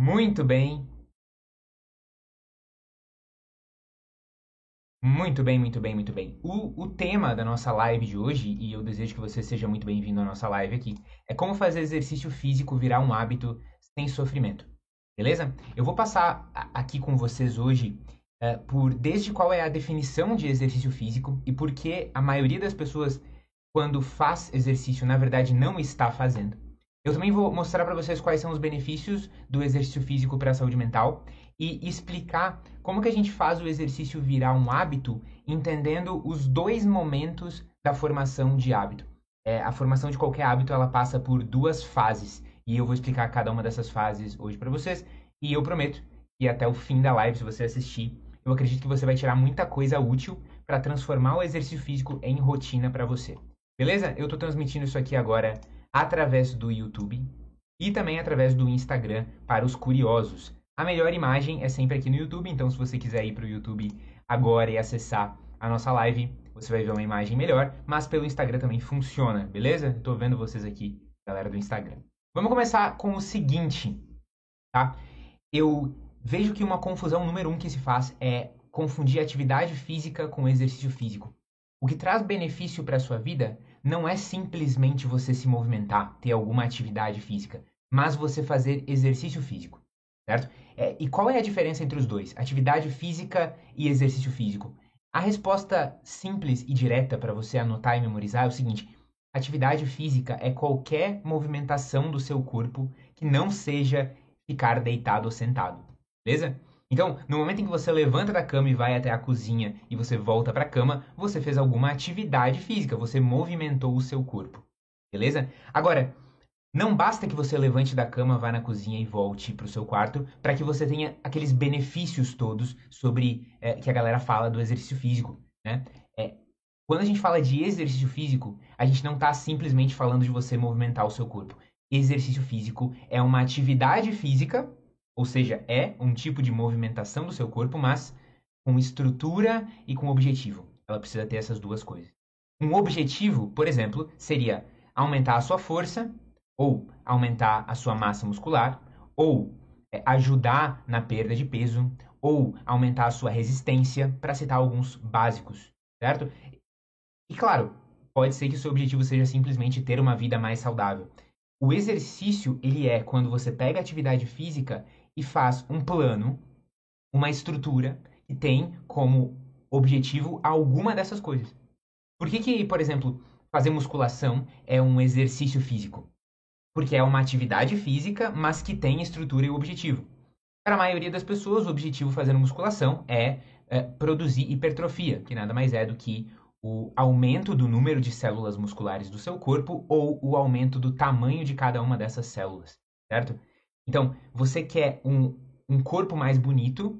Muito bem. Muito bem, muito bem, muito bem. O, o tema da nossa live de hoje, e eu desejo que você seja muito bem-vindo à nossa live aqui, é como fazer exercício físico virar um hábito sem sofrimento. Beleza? Eu vou passar aqui com vocês hoje uh, por desde qual é a definição de exercício físico e por que a maioria das pessoas, quando faz exercício, na verdade não está fazendo. Eu também vou mostrar para vocês quais são os benefícios do exercício físico para a saúde mental e explicar como que a gente faz o exercício virar um hábito, entendendo os dois momentos da formação de hábito. É, a formação de qualquer hábito ela passa por duas fases e eu vou explicar cada uma dessas fases hoje para vocês e eu prometo que até o fim da live, se você assistir, eu acredito que você vai tirar muita coisa útil para transformar o exercício físico em rotina para você. Beleza? Eu estou transmitindo isso aqui agora através do YouTube e também através do Instagram para os curiosos. A melhor imagem é sempre aqui no YouTube, então se você quiser ir para o YouTube agora e acessar a nossa live, você vai ver uma imagem melhor, mas pelo Instagram também funciona, beleza? Estou vendo vocês aqui, galera do Instagram. Vamos começar com o seguinte, tá? Eu vejo que uma confusão número um que se faz é confundir atividade física com exercício físico. O que traz benefício para a sua vida não é simplesmente você se movimentar, ter alguma atividade física, mas você fazer exercício físico, certo? É, e qual é a diferença entre os dois, atividade física e exercício físico? A resposta simples e direta para você anotar e memorizar é o seguinte: atividade física é qualquer movimentação do seu corpo que não seja ficar deitado ou sentado, beleza? Então, no momento em que você levanta da cama e vai até a cozinha e você volta para a cama, você fez alguma atividade física, você movimentou o seu corpo. Beleza? Agora, não basta que você levante da cama, vá na cozinha e volte para o seu quarto para que você tenha aqueles benefícios todos sobre é, que a galera fala do exercício físico, né? É, quando a gente fala de exercício físico, a gente não está simplesmente falando de você movimentar o seu corpo. Exercício físico é uma atividade física ou seja, é um tipo de movimentação do seu corpo, mas com estrutura e com objetivo. Ela precisa ter essas duas coisas. Um objetivo, por exemplo, seria aumentar a sua força, ou aumentar a sua massa muscular, ou é, ajudar na perda de peso, ou aumentar a sua resistência, para citar alguns básicos, certo? E claro, pode ser que o seu objetivo seja simplesmente ter uma vida mais saudável. O exercício, ele é quando você pega a atividade física e faz um plano, uma estrutura que tem como objetivo alguma dessas coisas. Por que, que, por exemplo, fazer musculação é um exercício físico? Porque é uma atividade física, mas que tem estrutura e objetivo. Para a maioria das pessoas, o objetivo fazendo musculação é, é produzir hipertrofia, que nada mais é do que o aumento do número de células musculares do seu corpo ou o aumento do tamanho de cada uma dessas células, certo? Então, você quer um, um corpo mais bonito,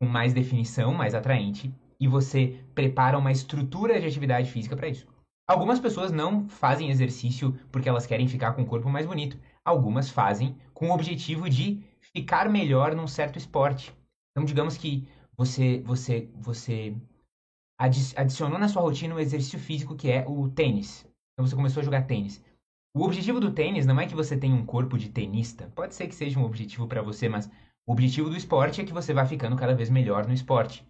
com mais definição, mais atraente, e você prepara uma estrutura de atividade física para isso. Algumas pessoas não fazem exercício porque elas querem ficar com o corpo mais bonito. Algumas fazem com o objetivo de ficar melhor num certo esporte. Então, digamos que você você você adicionou na sua rotina um exercício físico que é o tênis. Então você começou a jogar tênis. O objetivo do tênis não é que você tenha um corpo de tenista. Pode ser que seja um objetivo para você, mas o objetivo do esporte é que você vá ficando cada vez melhor no esporte.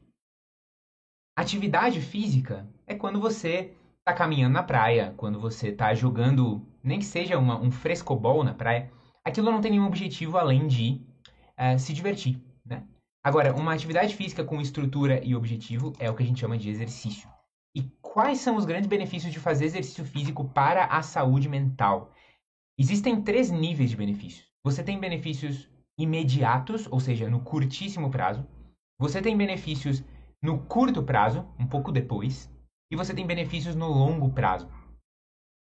Atividade física é quando você está caminhando na praia, quando você está jogando, nem que seja uma, um frescobol na praia. Aquilo não tem nenhum objetivo além de uh, se divertir. Né? Agora, uma atividade física com estrutura e objetivo é o que a gente chama de exercício. Quais são os grandes benefícios de fazer exercício físico para a saúde mental? Existem três níveis de benefícios. Você tem benefícios imediatos, ou seja, no curtíssimo prazo. Você tem benefícios no curto prazo, um pouco depois. E você tem benefícios no longo prazo.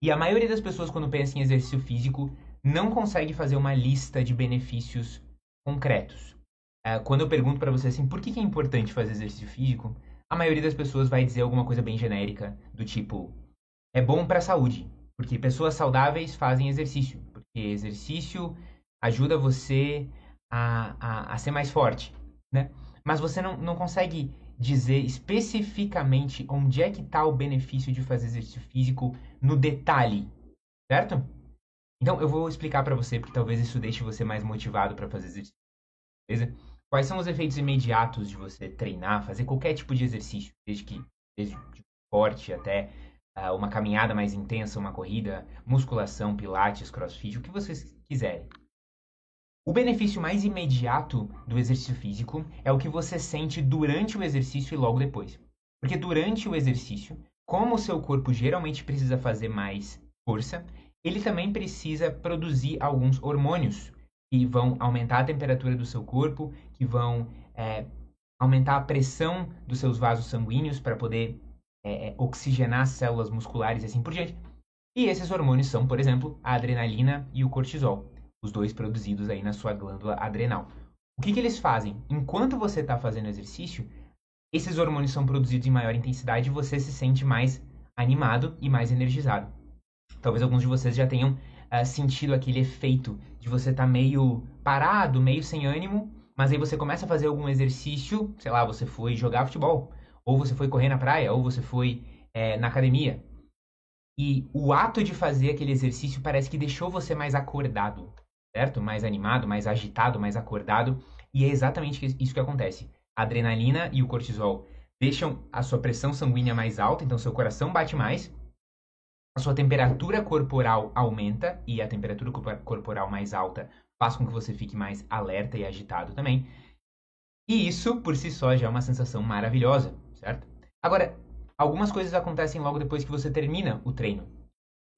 E a maioria das pessoas, quando pensa em exercício físico, não consegue fazer uma lista de benefícios concretos. É, quando eu pergunto para você assim, por que é importante fazer exercício físico? A maioria das pessoas vai dizer alguma coisa bem genérica, do tipo: é bom para a saúde, porque pessoas saudáveis fazem exercício, porque exercício ajuda você a, a, a ser mais forte, né? Mas você não, não consegue dizer especificamente onde é que está o benefício de fazer exercício físico no detalhe, certo? Então eu vou explicar para você, porque talvez isso deixe você mais motivado para fazer exercício beleza? Quais são os efeitos imediatos de você treinar, fazer qualquer tipo de exercício, desde que desde esporte até uh, uma caminhada mais intensa, uma corrida, musculação, pilates, crossfit, o que vocês quiserem. O benefício mais imediato do exercício físico é o que você sente durante o exercício e logo depois. Porque durante o exercício, como o seu corpo geralmente precisa fazer mais força, ele também precisa produzir alguns hormônios que vão aumentar a temperatura do seu corpo, que vão é, aumentar a pressão dos seus vasos sanguíneos para poder é, é, oxigenar as células musculares e assim por diante. E esses hormônios são, por exemplo, a adrenalina e o cortisol os dois produzidos aí na sua glândula adrenal. O que, que eles fazem? Enquanto você está fazendo exercício, esses hormônios são produzidos em maior intensidade e você se sente mais animado e mais energizado. Talvez alguns de vocês já tenham uh, sentido aquele efeito de você estar tá meio parado, meio sem ânimo, mas aí você começa a fazer algum exercício, sei lá, você foi jogar futebol, ou você foi correr na praia, ou você foi é, na academia. E o ato de fazer aquele exercício parece que deixou você mais acordado certo? Mais animado, mais agitado, mais acordado. E é exatamente isso que acontece. A adrenalina e o cortisol deixam a sua pressão sanguínea mais alta, então seu coração bate mais, a sua temperatura corporal aumenta e a temperatura corporal mais alta faz com que você fique mais alerta e agitado também. E isso por si só já é uma sensação maravilhosa, certo? Agora, algumas coisas acontecem logo depois que você termina o treino.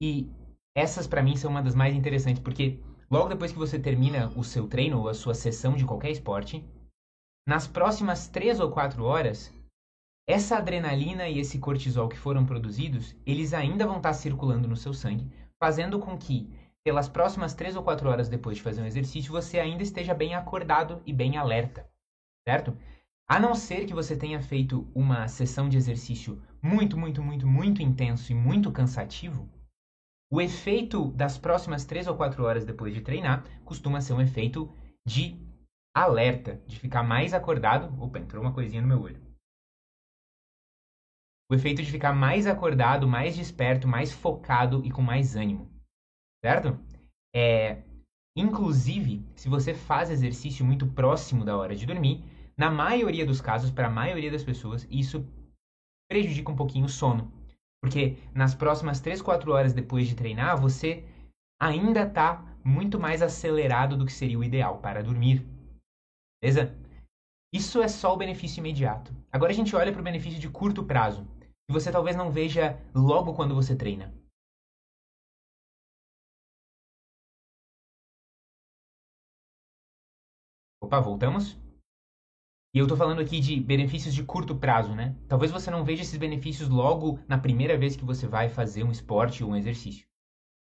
E essas para mim são uma das mais interessantes porque Logo depois que você termina o seu treino ou a sua sessão de qualquer esporte, nas próximas 3 ou 4 horas, essa adrenalina e esse cortisol que foram produzidos, eles ainda vão estar circulando no seu sangue, fazendo com que, pelas próximas 3 ou 4 horas depois de fazer um exercício, você ainda esteja bem acordado e bem alerta, certo? A não ser que você tenha feito uma sessão de exercício muito, muito, muito, muito intenso e muito cansativo, o efeito das próximas 3 ou 4 horas depois de treinar costuma ser um efeito de alerta, de ficar mais acordado. Opa, entrou uma coisinha no meu olho. O efeito de ficar mais acordado, mais desperto, mais focado e com mais ânimo. Certo? É, inclusive, se você faz exercício muito próximo da hora de dormir, na maioria dos casos, para a maioria das pessoas, isso prejudica um pouquinho o sono. Porque nas próximas 3, 4 horas depois de treinar, você ainda está muito mais acelerado do que seria o ideal para dormir. Beleza? Isso é só o benefício imediato. Agora a gente olha para o benefício de curto prazo, que você talvez não veja logo quando você treina. Opa, voltamos? E eu estou falando aqui de benefícios de curto prazo, né? Talvez você não veja esses benefícios logo na primeira vez que você vai fazer um esporte ou um exercício.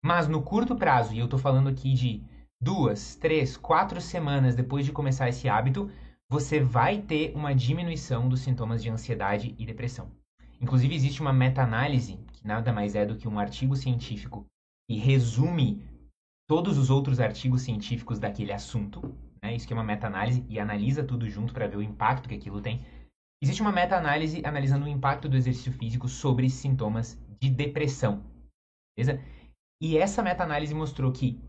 Mas no curto prazo, e eu estou falando aqui de duas, três, quatro semanas depois de começar esse hábito, você vai ter uma diminuição dos sintomas de ansiedade e depressão. Inclusive, existe uma meta-análise, que nada mais é do que um artigo científico que resume todos os outros artigos científicos daquele assunto, né? Isso que é uma meta-análise e analisa tudo junto para ver o impacto que aquilo tem. Existe uma meta-análise analisando o impacto do exercício físico sobre sintomas de depressão. Beleza? E essa meta-análise mostrou que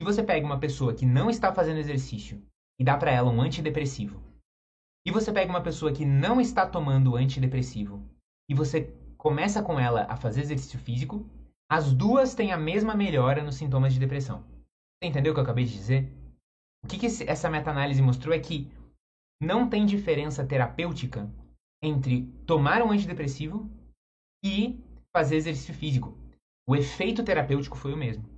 se você pega uma pessoa que não está fazendo exercício e dá para ela um antidepressivo, e você pega uma pessoa que não está tomando antidepressivo e você começa com ela a fazer exercício físico, as duas têm a mesma melhora nos sintomas de depressão. Você entendeu o que eu acabei de dizer? O que, que essa meta-análise mostrou é que não tem diferença terapêutica entre tomar um antidepressivo e fazer exercício físico. O efeito terapêutico foi o mesmo.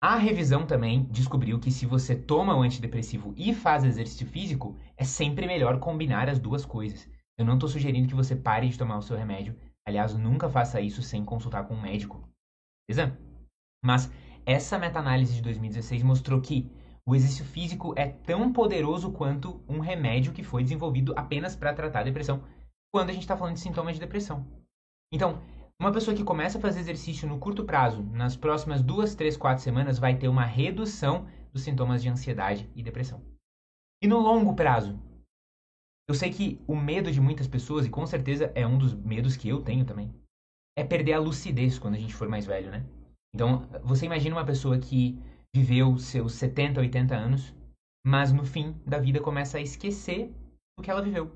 A revisão também descobriu que se você toma o antidepressivo e faz exercício físico, é sempre melhor combinar as duas coisas. Eu não estou sugerindo que você pare de tomar o seu remédio. Aliás, nunca faça isso sem consultar com um médico. Beleza? Mas essa meta-análise de 2016 mostrou que o exercício físico é tão poderoso quanto um remédio que foi desenvolvido apenas para tratar a depressão, quando a gente está falando de sintomas de depressão. Então, uma pessoa que começa a fazer exercício no curto prazo, nas próximas duas, três, quatro semanas, vai ter uma redução dos sintomas de ansiedade e depressão. E no longo prazo, eu sei que o medo de muitas pessoas, e com certeza é um dos medos que eu tenho também, é perder a lucidez quando a gente for mais velho, né? Então, você imagina uma pessoa que viveu seus 70, 80 anos mas no fim da vida começa a esquecer do que ela viveu.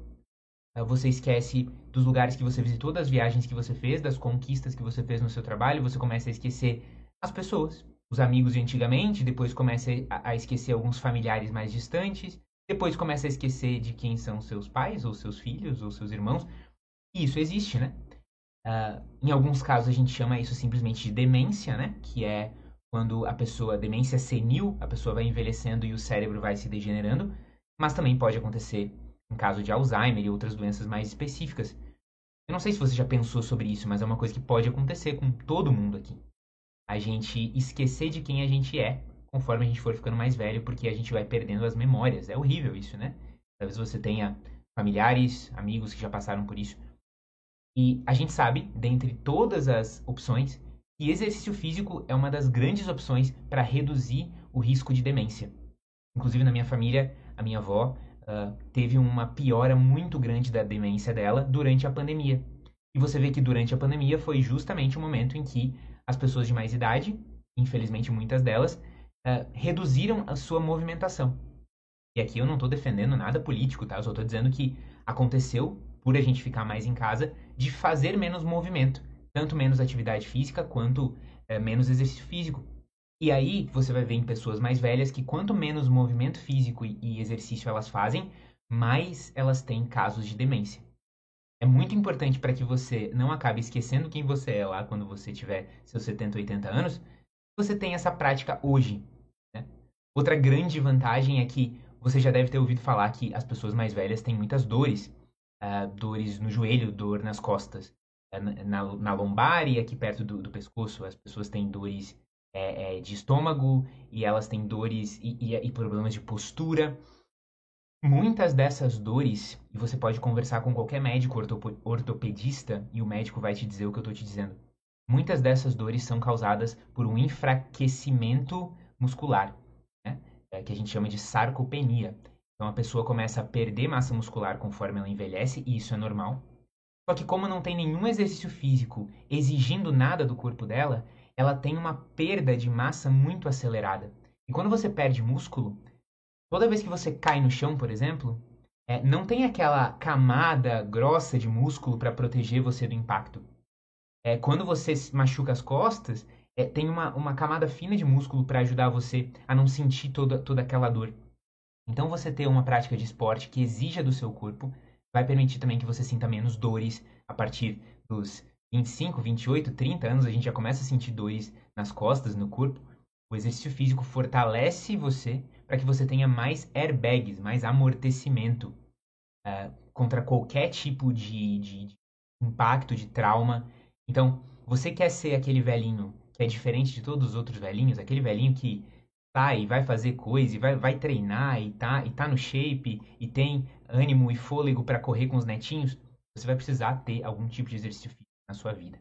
Ah, você esquece dos lugares que você visitou, das viagens que você fez, das conquistas que você fez no seu trabalho, você começa a esquecer as pessoas, os amigos de antigamente, depois começa a esquecer alguns familiares mais distantes, depois começa a esquecer de quem são seus pais, ou seus filhos, ou seus irmãos. E isso existe, né? Uh, em alguns casos a gente chama isso simplesmente de demência, né? Que é quando a pessoa, demência senil, a pessoa vai envelhecendo e o cérebro vai se degenerando. Mas também pode acontecer em caso de Alzheimer e outras doenças mais específicas. Eu não sei se você já pensou sobre isso, mas é uma coisa que pode acontecer com todo mundo aqui. A gente esquecer de quem a gente é conforme a gente for ficando mais velho, porque a gente vai perdendo as memórias. É horrível isso, né? Talvez você tenha familiares, amigos que já passaram por isso. E a gente sabe, dentre todas as opções, que exercício físico é uma das grandes opções para reduzir o risco de demência. Inclusive na minha família, a minha avó uh, teve uma piora muito grande da demência dela durante a pandemia. E você vê que durante a pandemia foi justamente o momento em que as pessoas de mais idade, infelizmente muitas delas, uh, reduziram a sua movimentação. E aqui eu não estou defendendo nada político, tá? Eu só estou dizendo que aconteceu, por a gente ficar mais em casa, de fazer menos movimento. Tanto menos atividade física quanto uh, menos exercício físico. E aí você vai ver em pessoas mais velhas que quanto menos movimento físico e, exercício elas fazem, mais elas têm casos de demência. É muito importante para que você não acabe esquecendo quem você é lá quando você tiver seus 70, 80 anos, você tem essa prática hoje, Outra grande vantagem é que você já deve ter ouvido falar que as pessoas mais velhas têm muitas dores. Uh, dores no joelho, dor nas costas, uh, na, na, lombar e aqui perto do, do pescoço. As pessoas têm dores é, é, de estômago e elas têm dores e, e, e problemas de postura. Muitas dessas dores, e você pode conversar com qualquer médico ortopedista e o médico vai te dizer o que eu estou te dizendo. Muitas dessas dores são causadas por um enfraquecimento muscular é, que a gente chama de sarcopenia. Então a pessoa começa a perder massa muscular conforme ela envelhece, e isso é normal. Só que como não tem nenhum exercício físico exigindo nada do corpo dela, ela tem uma perda de massa muito acelerada. E quando você perde músculo, toda vez que você cai no chão, por exemplo, é, não tem aquela camada grossa de músculo para proteger você do impacto. É, quando você machuca as costas, é, tem uma, uma camada fina de músculo para ajudar você a não sentir toda, toda aquela dor. Então, você ter uma prática de esporte que exija do seu corpo vai permitir também que você sinta menos dores a partir dos 25, 28, 30 anos. A gente já começa a sentir dores nas costas, no corpo. O exercício físico fortalece você para que você tenha mais airbags, mais amortecimento uh, contra qualquer tipo de, de, de impacto, de trauma. Então, você quer ser aquele velhinho é diferente de todos os outros velhinhos, aquele velhinho que tá e vai fazer coisa e vai, vai treinar e tá, e tá no shape e tem ânimo e fôlego para correr com os netinhos, você vai precisar ter algum tipo de exercício físico na sua vida.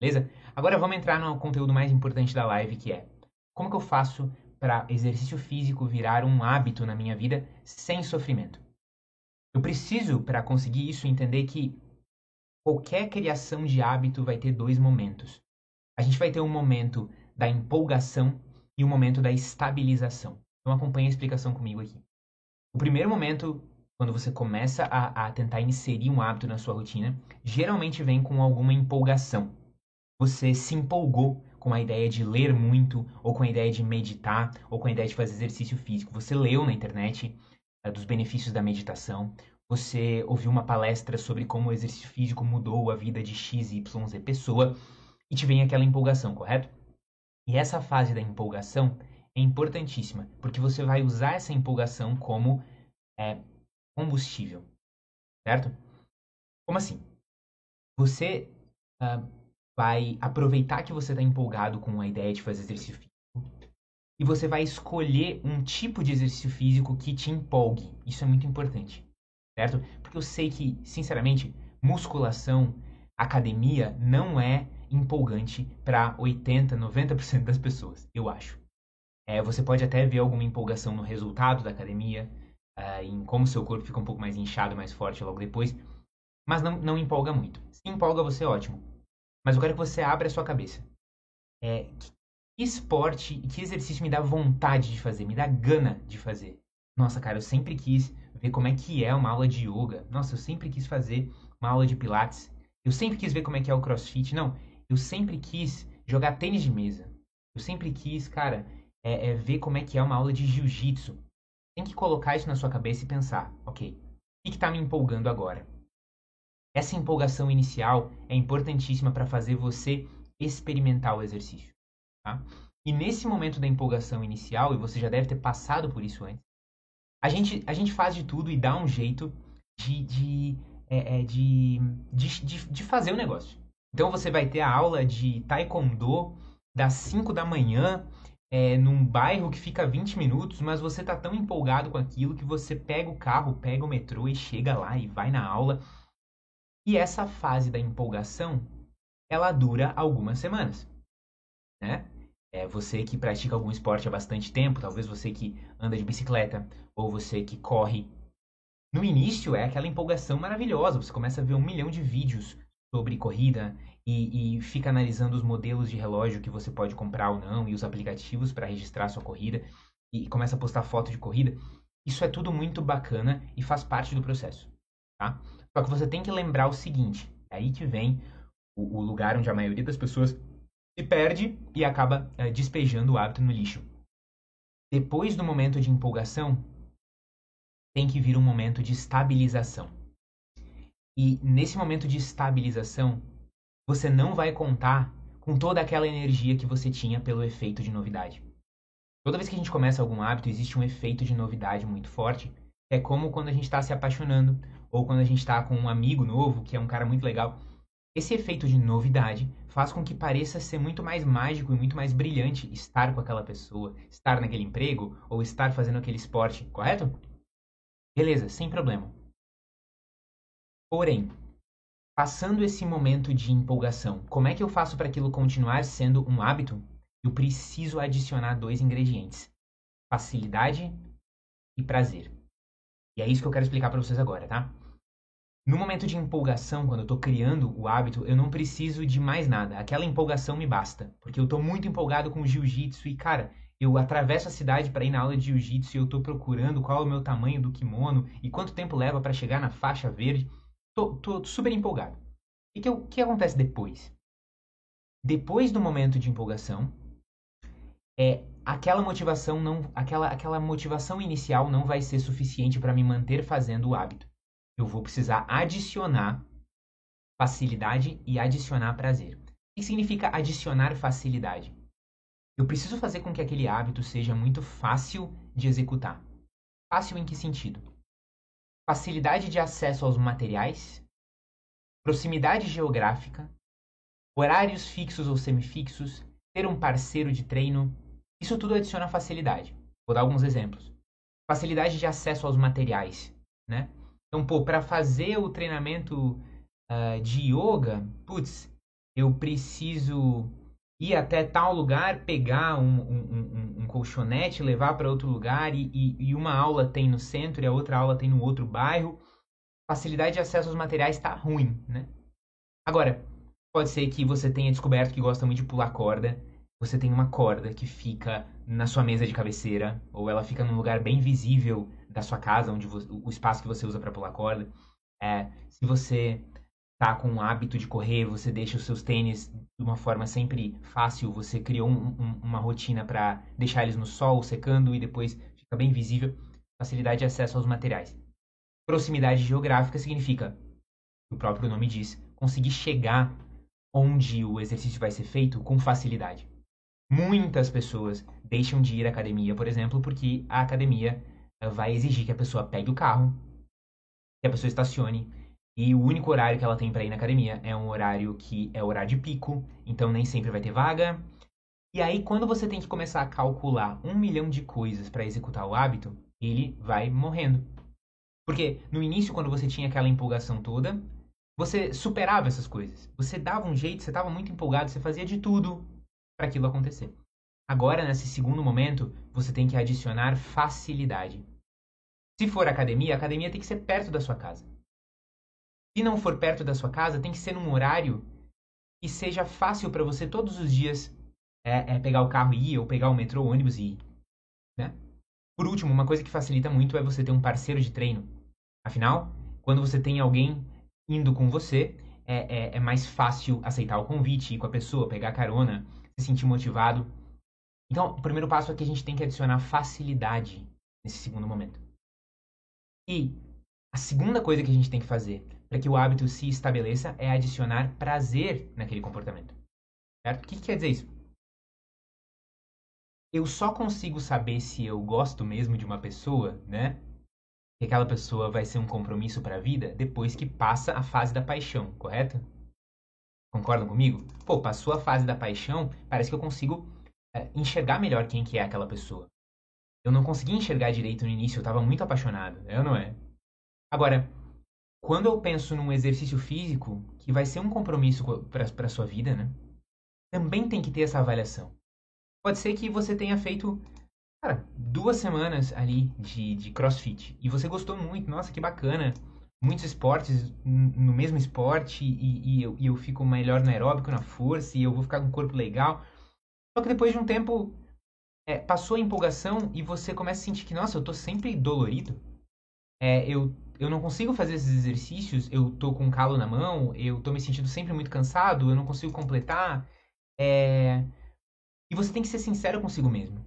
Beleza? Agora vamos entrar no conteúdo mais importante da live, que é como que eu faço para exercício físico virar um hábito na minha vida sem sofrimento. Eu preciso, para conseguir isso, entender que qualquer criação de hábito vai ter dois momentos a gente vai ter um momento da empolgação e um momento da estabilização. Então acompanhe a explicação comigo aqui. O primeiro momento, quando você começa a, a tentar inserir um hábito na sua rotina, geralmente vem com alguma empolgação. Você se empolgou com a ideia de ler muito, ou com a ideia de meditar, ou com a ideia de fazer exercício físico. Você leu na internet uh, dos benefícios da meditação, você ouviu uma palestra sobre como o exercício físico mudou a vida de X, Y, Z pessoa, e te vem aquela empolgação, correto? E essa fase da empolgação é importantíssima, porque você vai usar essa empolgação como é, combustível, certo? Como assim? Você uh, vai aproveitar que você está empolgado com a ideia de fazer exercício físico e você vai escolher um tipo de exercício físico que te empolgue. Isso é muito importante, certo? Porque eu sei que, sinceramente, musculação, academia não é empolgante para 80, 90% das pessoas, eu acho. É, você pode até ver alguma empolgação no resultado da academia, uh, em como seu corpo fica um pouco mais inchado, mais forte logo depois, mas não, não empolga muito. Se empolga você, ótimo. Mas eu quero que você abra a sua cabeça. É, que esporte e que exercício me dá vontade de fazer, me dá gana de fazer? Nossa, cara, eu sempre quis ver como é que é uma aula de yoga. Nossa, eu sempre quis fazer uma aula de pilates. Eu sempre quis ver como é que é o crossfit. Não, eu sempre quis jogar tênis de mesa. Eu sempre quis, cara, é, é ver como é que é uma aula de jiu-jitsu. Tem que colocar isso na sua cabeça e pensar, ok, o que está me empolgando agora? Essa empolgação inicial é importantíssima para fazer você experimentar o exercício. Tá? E nesse momento da empolgação inicial, e você já deve ter passado por isso antes, a gente, a gente faz de tudo e dá um jeito de, de, é, é, de, de, de, de fazer o negócio. Então você vai ter a aula de taekwondo das 5 da manhã é, num bairro que fica 20 minutos, mas você tá tão empolgado com aquilo que você pega o carro, pega o metrô e chega lá e vai na aula. E essa fase da empolgação, ela dura algumas semanas, né? É você que pratica algum esporte há bastante tempo, talvez você que anda de bicicleta ou você que corre. No início é aquela empolgação maravilhosa, você começa a ver um milhão de vídeos sobre corrida e, e fica analisando os modelos de relógio que você pode comprar ou não e os aplicativos para registrar sua corrida e começa a postar foto de corrida. Isso é tudo muito bacana e faz parte do processo, tá? Só que você tem que lembrar o seguinte, é aí que vem o, o lugar onde a maioria das pessoas se perde e acaba é, despejando o hábito no lixo. Depois do momento de empolgação, tem que vir um momento de estabilização. E nesse momento de estabilização, você não vai contar com toda aquela energia que você tinha pelo efeito de novidade. Toda vez que a gente começa algum hábito, existe um efeito de novidade muito forte. É como quando a gente está se apaixonando, ou quando a gente está com um amigo novo, que é um cara muito legal. Esse efeito de novidade faz com que pareça ser muito mais mágico e muito mais brilhante estar com aquela pessoa, estar naquele emprego ou estar fazendo aquele esporte, correto? Beleza, sem problema. Porém, passando esse momento de empolgação, como é que eu faço para aquilo continuar sendo um hábito? Eu preciso adicionar dois ingredientes: facilidade e prazer. E é isso que eu quero explicar para vocês agora, tá? No momento de empolgação, quando eu estou criando o hábito, eu não preciso de mais nada. Aquela empolgação me basta. Porque eu estou muito empolgado com o jiu-jitsu e, cara, eu atravesso a cidade para ir na aula de jiu-jitsu e eu estou procurando qual é o meu tamanho do kimono e quanto tempo leva para chegar na faixa verde. Tô, tô super empolgado. E o que, que acontece depois? Depois do momento de empolgação, é aquela motivação não, aquela, aquela motivação inicial não vai ser suficiente para me manter fazendo o hábito eu vou precisar adicionar facilidade e adicionar prazer. O que significa adicionar facilidade? Eu preciso fazer com que aquele hábito seja muito fácil de executar. Fácil em que sentido? Facilidade de acesso aos materiais, proximidade geográfica, horários fixos ou semifixos, ter um parceiro de treino. Isso tudo adiciona facilidade. Vou dar alguns exemplos. Facilidade de acesso aos materiais, né? Então, pô, para fazer o treinamento uh, de yoga, putz, eu preciso ir até tal lugar, pegar um, um, um, um colchonete, levar para outro lugar e, e, e, uma aula tem no centro e a outra aula tem no outro bairro. Facilidade de acesso aos materiais está ruim, né? Agora, pode ser que você tenha descoberto que gosta muito de pular corda. Você tem uma corda que fica na sua mesa de cabeceira ou ela fica num lugar bem visível da sua casa, onde você, o espaço que você usa para pular corda. É, se você tá com o hábito de correr, você deixa os seus tênis de uma forma sempre fácil, você criou um, um, uma rotina para deixar eles no sol, secando e depois fica bem visível. Facilidade de acesso aos materiais. Proximidade geográfica significa, o próprio nome diz, conseguir chegar onde o exercício vai ser feito com facilidade. Muitas pessoas deixam de ir à academia, por exemplo, porque a academia vai exigir que a pessoa pegue o carro, que a pessoa estacione, e o único horário que ela tem para ir na academia é um horário que é horário de pico, então nem sempre vai ter vaga. E aí, quando você tem que começar a calcular um milhão de coisas para executar o hábito, ele vai morrendo. Porque no início, quando você tinha aquela empolgação toda, você superava essas coisas. Você dava um jeito, você estava muito empolgado, você fazia de tudo para aquilo acontecer. Agora, nesse segundo momento, você tem que adicionar facilidade. Se for academia, a academia tem que ser perto da sua casa. Se não for perto da sua casa, tem que ser num horário que seja fácil para você todos os dias é, é, pegar o carro e ir, ou pegar o metrô, o ônibus e ir. Né? Por último, uma coisa que facilita muito é você ter um parceiro de treino. Afinal, quando você tem alguém indo com você, é, é, é mais fácil aceitar o convite, ir com a pessoa, pegar carona, se sentir motivado. Então, o primeiro passo é que a gente tem que adicionar facilidade nesse segundo momento. E a segunda coisa que a gente tem que fazer para que o hábito se estabeleça é adicionar prazer naquele comportamento. Certo? O que, que quer dizer isso? Eu só consigo saber se eu gosto mesmo de uma pessoa, né? Que aquela pessoa vai ser um compromisso para a vida depois que passa a fase da paixão, correto? Concordam comigo? Pô, passou a fase da paixão, parece que eu consigo é, enxergar melhor quem que é aquela pessoa. Eu não conseguia enxergar direito no início, eu estava muito apaixonado, é ou não é? Agora, quando eu penso num exercício físico que vai ser um compromisso para a sua vida, né? Também tem que ter essa avaliação. Pode ser que você tenha feito, cara, duas semanas ali de, de crossfit e você gostou muito, nossa, que bacana. Muitos esportes no mesmo esporte e, e, eu, e eu fico melhor no aeróbico, na força e eu vou ficar com um corpo legal. Só que depois de um tempo, é, passou a empolgação e você começa a sentir que, nossa, eu tô sempre dolorido. É, eu, eu não consigo fazer esses exercícios, eu tô com calo na mão, eu tô me sentindo sempre muito cansado, eu não consigo completar. É... E você tem que ser sincero consigo mesmo.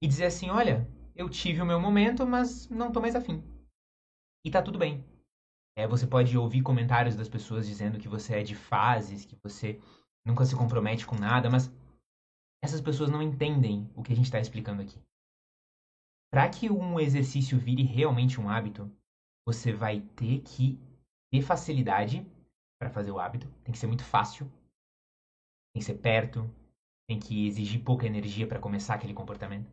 E dizer assim, olha, eu tive o meu momento, mas não tô mais afim. E tá tudo bem. É, você pode ouvir comentários das pessoas dizendo que você é de fases, que você nunca se compromete com nada, mas essas pessoas não entendem o que a gente está explicando aqui. Para que um exercício vire realmente um hábito, você vai ter que ter facilidade para fazer o hábito. Tem que ser muito fácil. Tem que ser perto. Tem que exigir pouca energia para começar aquele comportamento.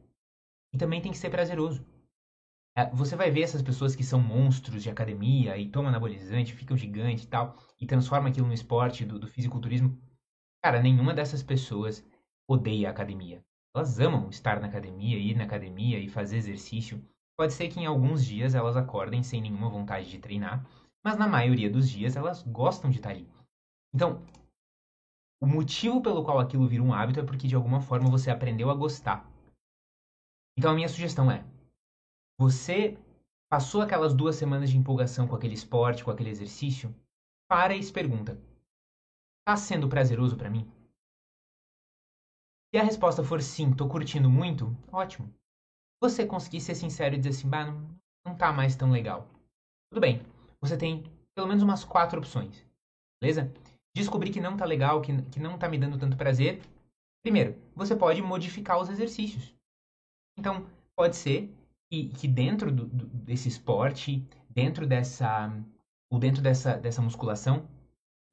E também tem que ser prazeroso. É, você vai ver essas pessoas que são monstros de academia e tomam anabolizante, ficam gigantes e tal, e transformam aquilo no esporte do, do fisiculturismo. Cara, nenhuma dessas pessoas odeia a academia. Elas amam estar na academia, ir na academia e fazer exercício. Pode ser que em alguns dias elas acordem sem nenhuma vontade de treinar, mas na maioria dos dias elas gostam de estar ali. Então, o motivo pelo qual aquilo vira um hábito é porque de alguma forma você aprendeu a gostar. Então a minha sugestão é: você passou aquelas duas semanas de empolgação com aquele esporte, com aquele exercício, para e se pergunta: está sendo prazeroso para mim? Se a resposta for sim, tô curtindo muito, ótimo. Você conseguir ser sincero e dizer assim, bah, não, não tá mais tão legal. Tudo bem, você tem pelo menos umas quatro opções, beleza? Descobrir que não tá legal, que, que não tá me dando tanto prazer. Primeiro, você pode modificar os exercícios. Então, pode ser que, que dentro do, do, desse esporte, dentro dessa, ou dentro dessa, dessa musculação,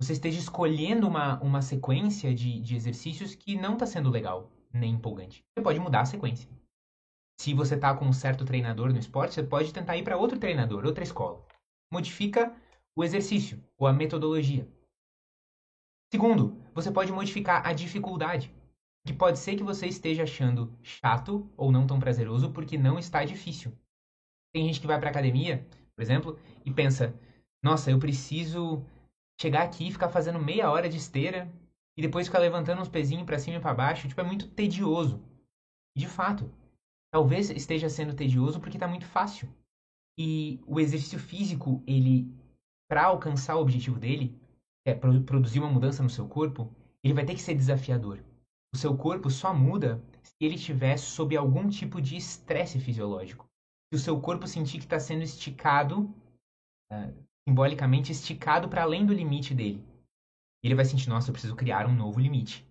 você esteja escolhendo uma, uma sequência de, de exercícios que não está sendo legal nem empolgante. Você pode mudar a sequência. Se você está com um certo treinador no esporte, você pode tentar ir para outro treinador, outra escola. Modifica o exercício ou a metodologia. Segundo, você pode modificar a dificuldade. Que pode ser que você esteja achando chato ou não tão prazeroso porque não está difícil. Tem gente que vai para academia, por exemplo, e pensa: "Nossa, eu preciso chegar aqui e ficar fazendo meia hora de esteira e depois ficar levantando uns pezinhos para cima e para baixo, tipo, é muito tedioso. De fato, talvez esteja sendo tedioso porque está muito fácil. E o exercício físico, ele, para alcançar o objetivo dele, é produzir uma mudança no seu corpo, ele vai ter que ser desafiador. O seu corpo só muda se ele estiver sob algum tipo de estresse fisiológico. Se o seu corpo sentir que está sendo esticado, uh, simbolicamente esticado para além do limite dele. Ele vai sentir, nossa, eu preciso criar um novo limite.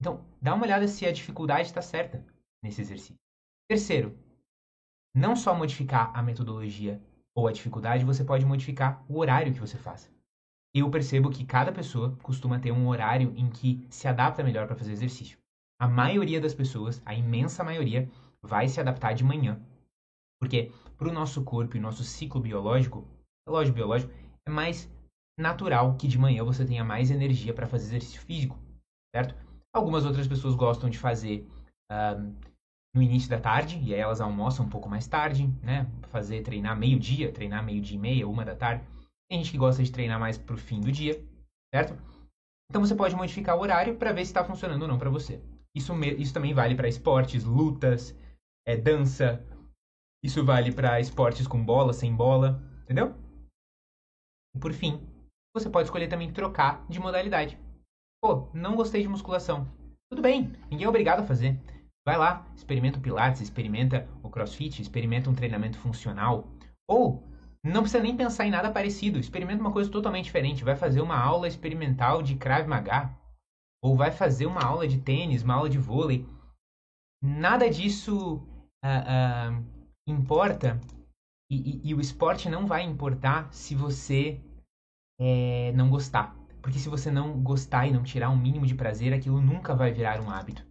Então, dá uma olhada se a dificuldade está certa nesse exercício. Terceiro, não só modificar a metodologia ou a dificuldade, você pode modificar o horário que você faz. Eu percebo que cada pessoa costuma ter um horário em que se adapta melhor para fazer exercício. A maioria das pessoas, a imensa maioria, vai se adaptar de manhã. Porque para o nosso corpo e nosso ciclo biológico, relógio biológico, é mais natural que de manhã você tenha mais energia para fazer exercício físico, certo? Algumas outras pessoas gostam de fazer uh, no início da tarde, e aí elas almoçam um pouco mais tarde, né? Fazer, treinar meio-dia, treinar meio-dia e meia, uma da tarde. Tem gente que gosta de treinar mais pro fim do dia, certo? Então você pode modificar o horário para ver se está funcionando ou não para você. Isso, isso também vale para esportes, lutas, é, dança, Isso vale para esportes com bola, sem bola, entendeu? E por fim, você pode escolher também trocar de modalidade. Pô, não gostei de musculação. Tudo bem, ninguém é obrigado a fazer. Vai lá, experimenta o Pilates, experimenta o CrossFit, experimenta um treinamento funcional. Ou não precisa nem pensar em nada parecido, experimenta uma coisa totalmente diferente. Vai fazer uma aula experimental de Krav Maga. Ou vai fazer uma aula de tênis, uma aula de vôlei. Nada disso uh, uh, importa e, e, e, o esporte não vai importar se você é, não gostar. Porque se você não gostar e não tirar um mínimo de prazer, aquilo nunca vai virar um hábito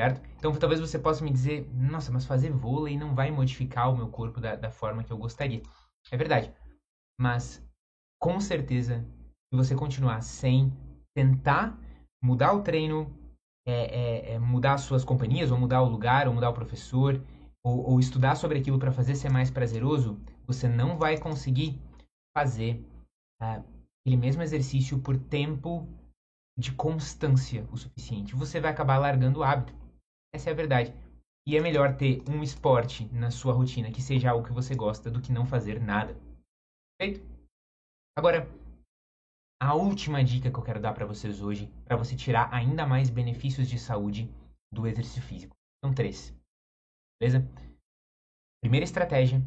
certo? Então talvez você possa me dizer, nossa, mas fazer vôlei não vai modificar o meu corpo da, da forma que eu gostaria. É verdade. Mas com certeza, se você continuar sem tentar mudar o treino, é, é, é mudar as suas companhias, ou mudar o lugar, ou mudar o professor, ou, ou estudar sobre aquilo para fazer ser mais prazeroso, você não vai conseguir fazer uh, aquele mesmo exercício por tempo de constância o suficiente. Você vai acabar largando o hábito. Essa é a verdade. E é melhor ter um esporte na sua rotina que seja algo que você gosta do que não fazer nada. Feito? Agora, a última dica que eu quero dar para vocês hoje, para você tirar ainda mais benefícios de saúde do exercício físico. São três. Beleza? Primeira estratégia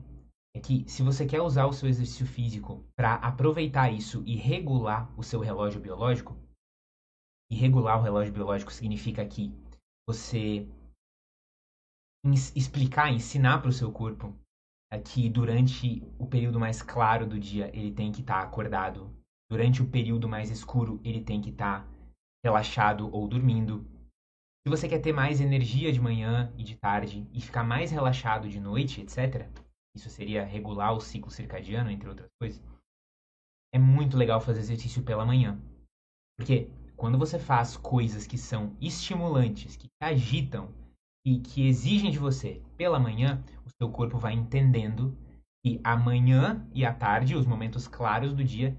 é que se você quer usar o seu exercício físico para aproveitar isso e regular o seu relógio biológico, e regular o relógio biológico significa que você explicar, ensinar para o seu corpo é que durante o período mais claro do dia ele tem que estar tá acordado, durante o período mais escuro ele tem que estar tá relaxado ou dormindo. Se você quer ter mais energia de manhã e de tarde e ficar mais relaxado de noite, etc., isso seria regular o ciclo circadiano, entre outras coisas. É muito legal fazer exercício pela manhã. Porque quando você faz coisas que são estimulantes, que agitam e que exigem de você pela manhã, o seu corpo vai entendendo que a manhã e a tarde, os momentos claros do dia,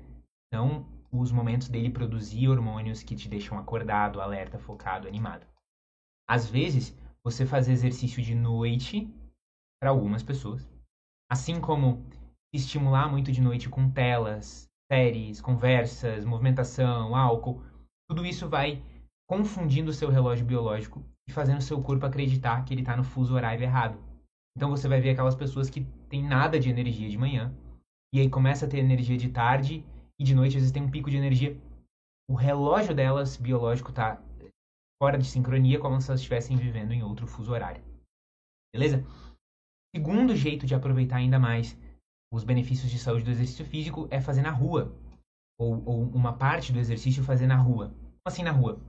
são os momentos dele produzir hormônios que te deixam acordado, alerta, focado, animado. Às vezes, você fazer exercício de noite, para algumas pessoas, assim como estimular muito de noite com telas, séries, conversas, movimentação, álcool, tudo isso vai confundindo o seu relógio biológico e fazendo o seu corpo acreditar que ele está no fuso horário errado. Então você vai ver aquelas pessoas que têm nada de energia de manhã e aí começa a ter energia de tarde e de noite às vezes tem um pico de energia. O relógio delas biológico está fora de sincronia, como se elas estivessem vivendo em outro fuso horário. Beleza? Segundo jeito de aproveitar ainda mais os benefícios de saúde do exercício físico é fazer na rua ou, ou uma parte do exercício fazer na rua. Como assim na rua?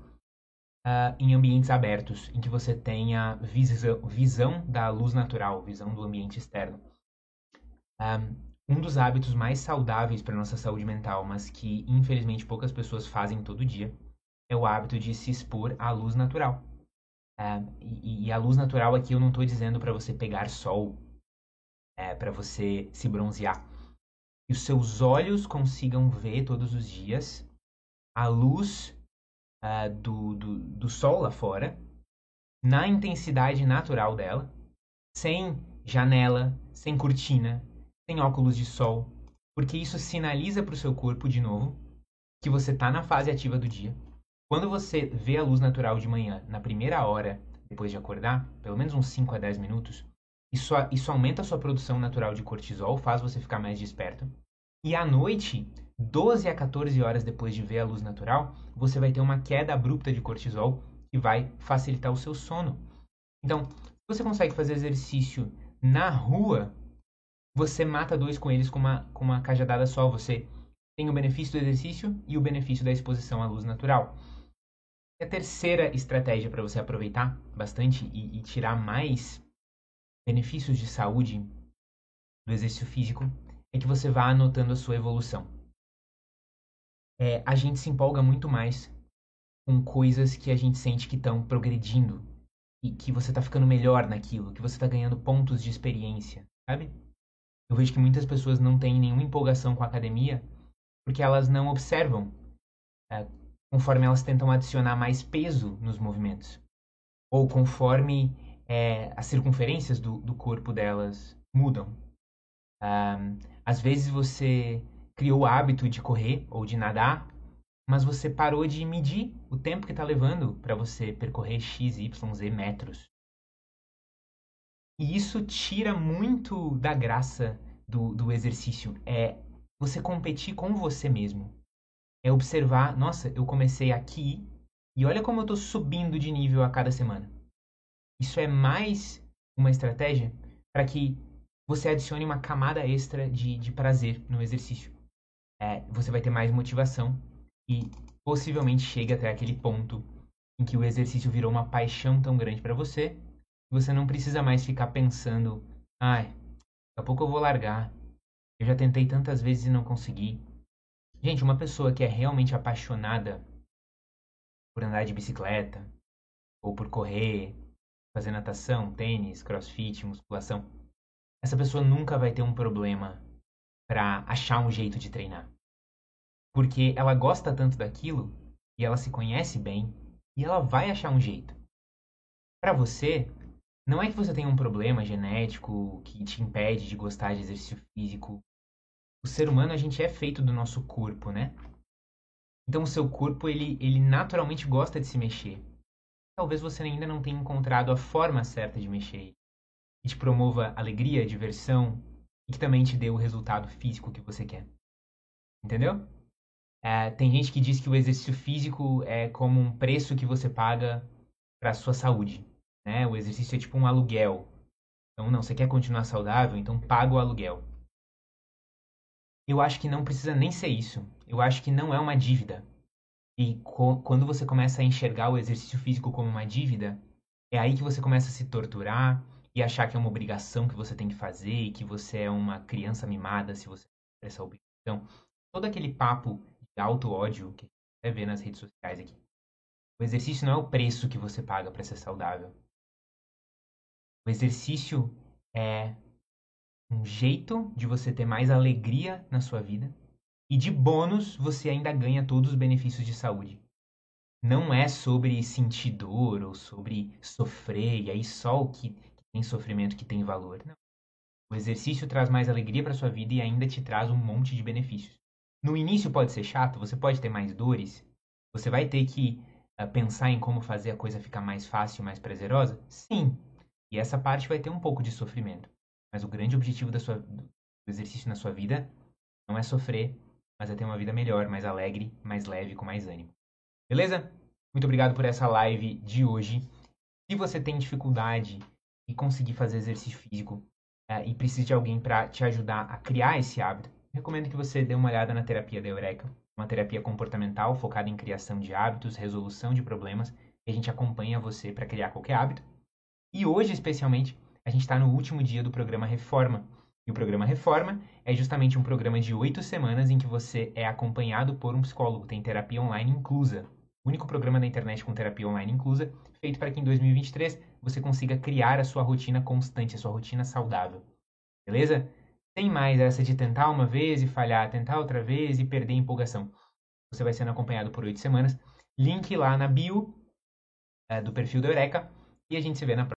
Uh, em ambientes abertos, em que você tenha visão, visão da luz natural, visão do ambiente externo. Ah, um dos hábitos mais saudáveis para nossa saúde mental, mas que infelizmente poucas pessoas fazem todo dia, é o hábito de se expor à luz natural. Uh, e, e, a luz natural aqui eu não estou dizendo para você pegar sol, é, para você se bronzear que os seus olhos consigam ver todos os dias a luz uh, do, do, do sol lá fora, na intensidade natural dela, sem janela, sem cortina, sem óculos de sol, porque isso sinaliza para o seu corpo, de novo, que você está na fase ativa do dia. Quando você vê a luz natural de manhã, na primeira hora depois de acordar, pelo menos uns 5 a 10 minutos, isso, isso aumenta a sua produção natural de cortisol, faz você ficar mais desperto. E à noite, 12 a 14 horas depois de ver a luz natural, você vai ter uma queda abrupta de cortisol que vai facilitar o seu sono. Então, se você consegue fazer exercício na rua, você mata dois coelhos com uma, com uma cajadada só. Você tem o benefício do exercício e o benefício da exposição à luz natural. E a terceira estratégia para você aproveitar bastante e, e tirar mais benefícios de saúde do exercício físico é que você vá anotando a sua evolução. É, a gente se empolga muito mais com coisas que a gente sente que estão progredindo e que você está ficando melhor naquilo, que você está ganhando pontos de experiência, sabe? Eu vejo que muitas pessoas não têm nenhuma empolgação com a academia porque elas não observam é, conforme elas tentam adicionar mais peso nos movimentos ou conforme é, as circunferências do, do corpo delas mudam. Um, às vezes você criou o hábito de correr ou de nadar, mas você parou de medir o tempo que está levando para você percorrer x, y, z metros. E isso tira muito da graça do, do exercício. É você competir com você mesmo. É observar, nossa, eu comecei aqui e olha como eu estou subindo de nível a cada semana. Isso é mais uma estratégia para que você adicione uma camada extra de, de prazer no exercício. É, você vai ter mais motivação e possivelmente chegue até aquele ponto em que o exercício virou uma paixão tão grande para você que você não precisa mais ficar pensando, ai, daqui a pouco eu vou largar. Eu já tentei tantas vezes e não consegui. Gente, uma pessoa que é realmente apaixonada por andar de bicicleta ou por correr, fazer natação, tênis, crossfit, musculação, essa pessoa nunca vai ter um problema para achar um jeito de treinar. Porque ela gosta tanto daquilo e ela se conhece bem e ela vai achar um jeito. Para você, não é que você tem um problema genético que te impede de gostar de exercício físico. O ser humano, a gente é feito do nosso corpo, né? Então o seu corpo, ele, ele naturalmente gosta de se mexer. Talvez você ainda não tenha encontrado a forma certa de mexer que te promova alegria, diversão e que também te dê o resultado físico que você quer. Entendeu? É, tem gente que diz que o exercício físico é como um preço que você paga para sua saúde. Né? O exercício é tipo um aluguel. Então, não, você quer continuar saudável, então paga o aluguel. Eu acho que não precisa nem ser isso. Eu acho que não é uma dívida. E quando você começa a enxergar o exercício físico como uma dívida, é aí que você começa a se torturar, e achar que é uma obrigação que você tem que fazer e que você é uma criança mimada se você tem essa obrigação. Todo aquele papo de auto-ódio que a gente vê nas redes sociais aqui. O exercício não é o preço que você paga para ser saudável. O exercício é um jeito de você ter mais alegria na sua vida e de bônus você ainda ganha todos os benefícios de saúde. Não é sobre sentir dor ou sobre sofrer e aí só o que em sofrimento que tem valor. Não. O exercício traz mais alegria para sua vida e ainda te traz um monte de benefícios. No início pode ser chato, você pode ter mais dores, você vai ter que uh, pensar em como fazer a coisa ficar mais fácil, mais prazerosa? Sim. E essa parte vai ter um pouco de sofrimento. Mas o grande objetivo sua, do exercício na sua vida não é sofrer, mas é ter uma vida melhor, mais alegre, mais leve, com mais ânimo. Beleza? Muito obrigado por essa live de hoje. Se você tem dificuldade e conseguir fazer exercício físico é, e precisa de alguém para te ajudar a criar esse hábito, recomendo que você dê uma olhada na terapia da Eureka, uma terapia comportamental focada em criação de hábitos, resolução de problemas, e a gente acompanha você para criar qualquer hábito. E hoje, especialmente, a gente está no último dia do programa Reforma. E o programa Reforma é justamente um programa de oito semanas em que você é acompanhado por um psicólogo, tem terapia online inclusa. O único programa da internet com terapia online inclusa, feito para que em 2023 você consiga criar a sua rotina constante, a sua rotina saudável. Beleza? Tem mais essa de tentar uma vez e falhar, tentar outra vez e perder a empolgação. Você vai sendo acompanhado por oito semanas. Link lá na bio é, do perfil da Eureka e a gente se vê na próxima.